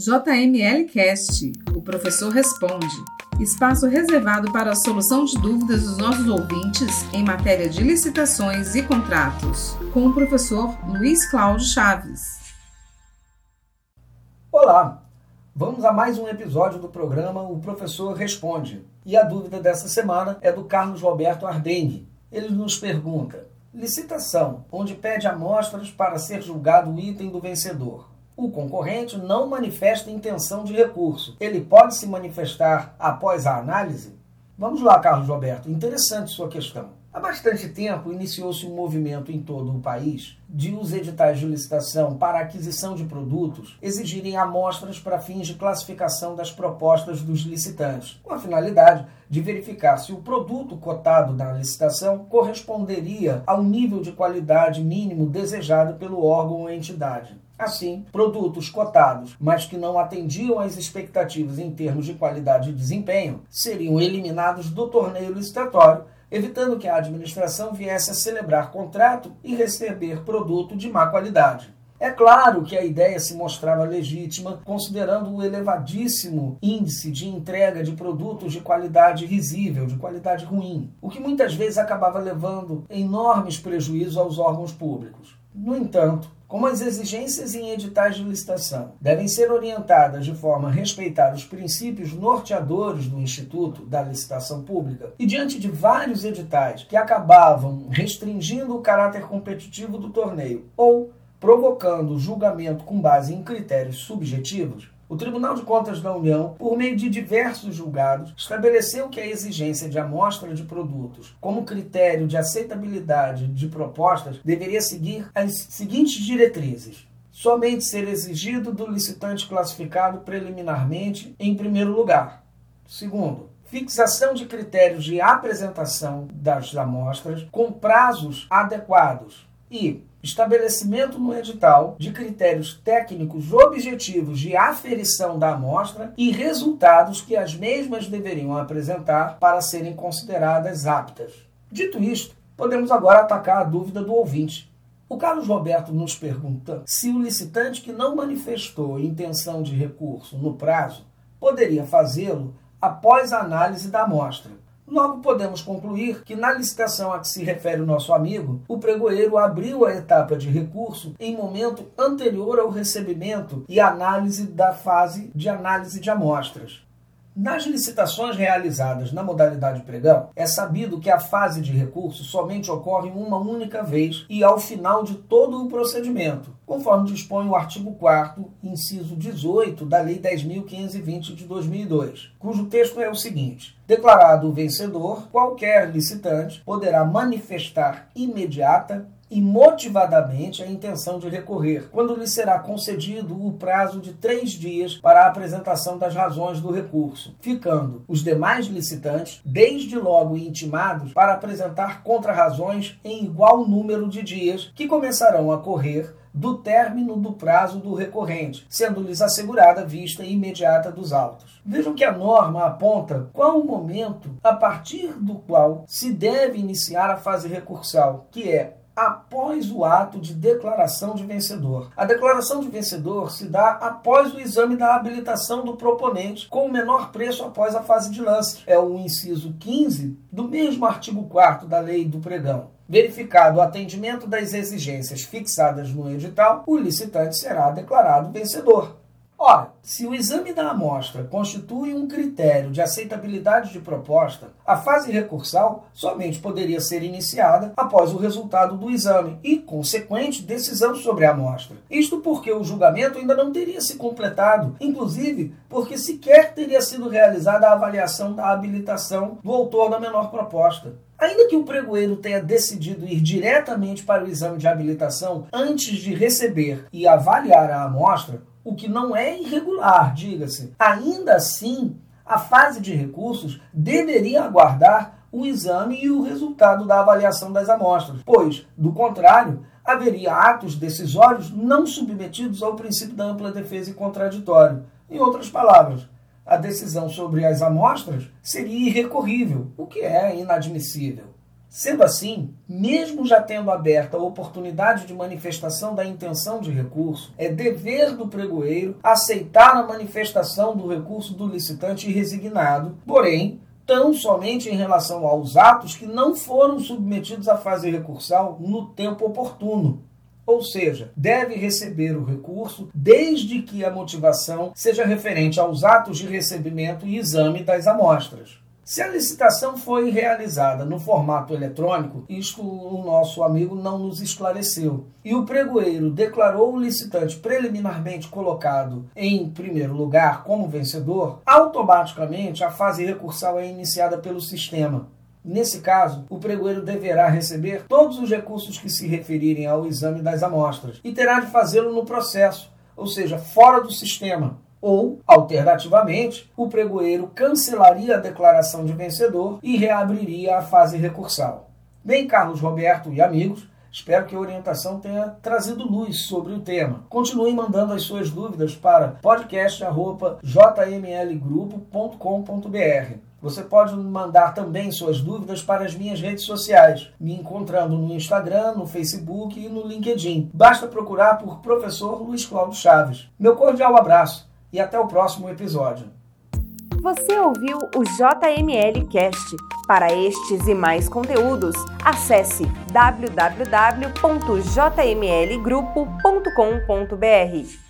JML Cast, o professor responde. Espaço reservado para a solução de dúvidas dos nossos ouvintes em matéria de licitações e contratos, com o professor Luiz Cláudio Chaves. Olá, vamos a mais um episódio do programa O Professor Responde. E a dúvida dessa semana é do Carlos Roberto Ardengue. Ele nos pergunta: licitação, onde pede amostras para ser julgado o item do vencedor o concorrente não manifesta intenção de recurso. Ele pode se manifestar após a análise? Vamos lá, Carlos Roberto. Interessante sua questão. Há bastante tempo iniciou-se um movimento em todo o país de os editais de licitação para aquisição de produtos exigirem amostras para fins de classificação das propostas dos licitantes, com a finalidade de verificar se o produto cotado na licitação corresponderia ao nível de qualidade mínimo desejado pelo órgão ou entidade. Assim, produtos cotados, mas que não atendiam às expectativas em termos de qualidade e desempenho, seriam eliminados do torneio licitatório, evitando que a administração viesse a celebrar contrato e receber produto de má qualidade. É claro que a ideia se mostrava legítima, considerando o elevadíssimo índice de entrega de produtos de qualidade risível, de qualidade ruim, o que muitas vezes acabava levando enormes prejuízos aos órgãos públicos. No entanto, como as exigências em editais de licitação devem ser orientadas de forma a respeitar os princípios norteadores do Instituto da Licitação Pública, e diante de vários editais que acabavam restringindo o caráter competitivo do torneio ou provocando julgamento com base em critérios subjetivos, o Tribunal de Contas da União, por meio de diversos julgados, estabeleceu que a exigência de amostra de produtos como critério de aceitabilidade de propostas deveria seguir as seguintes diretrizes somente ser exigido do licitante classificado preliminarmente em primeiro lugar. Segundo, fixação de critérios de apresentação das amostras com prazos adequados. E estabelecimento no edital de critérios técnicos objetivos de aferição da amostra e resultados que as mesmas deveriam apresentar para serem consideradas aptas. Dito isto, podemos agora atacar a dúvida do ouvinte. O Carlos Roberto nos pergunta se o licitante que não manifestou intenção de recurso no prazo poderia fazê-lo após a análise da amostra. Logo podemos concluir que na licitação a que se refere o nosso amigo, o pregoeiro abriu a etapa de recurso em momento anterior ao recebimento e análise da fase de análise de amostras. Nas licitações realizadas na modalidade pregão, é sabido que a fase de recurso somente ocorre uma única vez e ao final de todo o procedimento, conforme dispõe o artigo 4 inciso 18 da Lei 10.520 de 2002, cujo texto é o seguinte: Declarado o vencedor, qualquer licitante poderá manifestar imediata e motivadamente a intenção de recorrer, quando lhe será concedido o prazo de três dias para a apresentação das razões do recurso, ficando os demais licitantes, desde logo intimados, para apresentar contrarrazões em igual número de dias, que começarão a correr do término do prazo do recorrente, sendo-lhes assegurada vista imediata dos autos. Vejam que a norma aponta qual o momento a partir do qual se deve iniciar a fase recursal, que é após o ato de declaração de vencedor. A declaração de vencedor se dá após o exame da habilitação do proponente, com o menor preço após a fase de lance. É o inciso 15 do mesmo artigo 4 da Lei do Pregão. Verificado o atendimento das exigências fixadas no edital, o licitante será declarado vencedor. Ora, se o exame da amostra constitui um critério de aceitabilidade de proposta, a fase recursal somente poderia ser iniciada após o resultado do exame e consequente decisão sobre a amostra. Isto porque o julgamento ainda não teria se completado, inclusive porque sequer teria sido realizada a avaliação da habilitação do autor da menor proposta. Ainda que o pregoeiro tenha decidido ir diretamente para o exame de habilitação antes de receber e avaliar a amostra, o que não é irregular, diga-se. Ainda assim, a fase de recursos deveria aguardar o exame e o resultado da avaliação das amostras, pois, do contrário, haveria atos decisórios não submetidos ao princípio da ampla defesa e contraditório. Em outras palavras, a decisão sobre as amostras seria irrecorrível, o que é inadmissível. Sendo assim, mesmo já tendo aberta a oportunidade de manifestação da intenção de recurso, é dever do pregoeiro aceitar a manifestação do recurso do licitante resignado, porém, tão somente em relação aos atos que não foram submetidos à fase recursal no tempo oportuno. Ou seja, deve receber o recurso desde que a motivação seja referente aos atos de recebimento e exame das amostras. Se a licitação foi realizada no formato eletrônico, isto o nosso amigo não nos esclareceu. E o pregoeiro declarou o licitante preliminarmente colocado em primeiro lugar como vencedor, automaticamente a fase recursal é iniciada pelo sistema. Nesse caso, o pregoeiro deverá receber todos os recursos que se referirem ao exame das amostras e terá de fazê-lo no processo, ou seja, fora do sistema, ou, alternativamente, o pregoeiro cancelaria a declaração de vencedor e reabriria a fase recursal. Bem, Carlos Roberto e amigos, espero que a orientação tenha trazido luz sobre o tema. Continue mandando as suas dúvidas para podcast.jmlgrupo.com.br. Você pode mandar também suas dúvidas para as minhas redes sociais, me encontrando no Instagram, no Facebook e no LinkedIn. Basta procurar por Professor Luiz Cláudio Chaves. Meu cordial abraço e até o próximo episódio. Você ouviu o JML Cast. Para estes e mais conteúdos, acesse www.jmlgrupo.com.br.